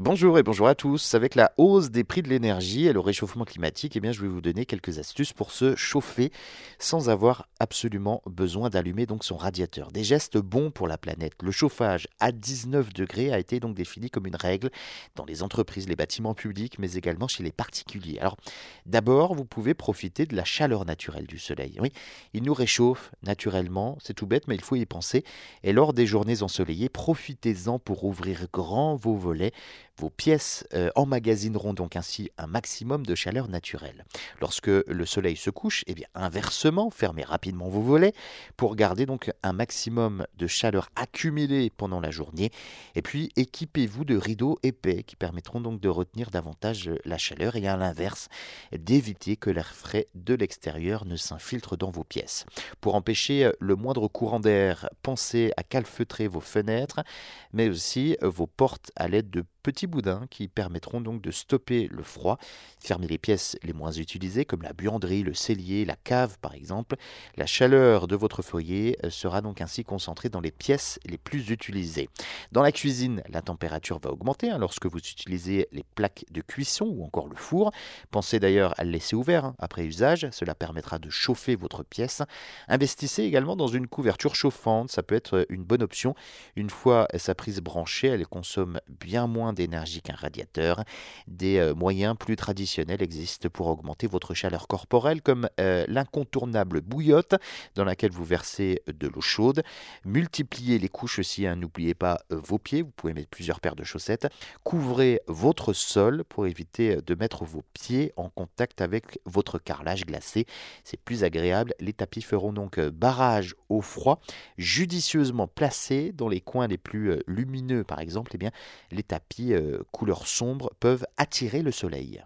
bonjour et bonjour à tous. Avec la hausse des prix de l'énergie et le réchauffement climatique, eh bien, je vais vous donner quelques astuces pour se chauffer sans avoir absolument besoin d'allumer donc son radiateur. Des gestes bons pour la planète. Le chauffage à 19 degrés a été donc défini comme une règle dans les entreprises, les bâtiments publics, mais également chez les particuliers. Alors, d'abord, vous pouvez profiter de la chaleur naturelle du soleil. Oui, il nous réchauffe naturellement, c'est tout bête, mais il faut y penser. Et lors des journées ensoleillées, profitez-en pour ouvrir grand vos volets vos pièces euh, emmagasineront donc ainsi un maximum de chaleur naturelle. Lorsque le soleil se couche, eh bien inversement, fermez rapidement vos volets pour garder donc un maximum de chaleur accumulée pendant la journée. Et puis équipez-vous de rideaux épais qui permettront donc de retenir davantage la chaleur et à l'inverse d'éviter que l'air frais de l'extérieur ne s'infiltre dans vos pièces. Pour empêcher le moindre courant d'air, pensez à calfeutrer vos fenêtres, mais aussi vos portes à l'aide de petits boudins qui permettront donc de stopper le froid, fermer les pièces les moins utilisées comme la buanderie, le cellier, la cave par exemple. La chaleur de votre foyer euh, sera donc ainsi concentrée dans les pièces les plus utilisées. Dans la cuisine, la température va augmenter hein, lorsque vous utilisez les plaques de cuisson ou encore le four. Pensez d'ailleurs à le laisser ouvert hein, après usage, cela permettra de chauffer votre pièce. Investissez également dans une couverture chauffante, ça peut être une bonne option. Une fois sa prise branchée, elle consomme bien moins d'énergie qu'un radiateur. Des euh, moyens plus traditionnels existent pour augmenter votre chaleur corporelle, comme euh, l'incontournable bouillotte dans laquelle vous versez de l'eau chaude. Multipliez les couches aussi, hein, n'oubliez pas euh, vos pieds, vous pouvez mettre plusieurs paires de chaussettes. Couvrez votre sol pour éviter de mettre vos pieds en contact avec votre carrelage glacé. C'est plus agréable. Les tapis feront donc barrage au froid, judicieusement placés dans les coins les plus lumineux par exemple. Eh bien, les tapis euh, couleur sombre peuvent attirer le soleil.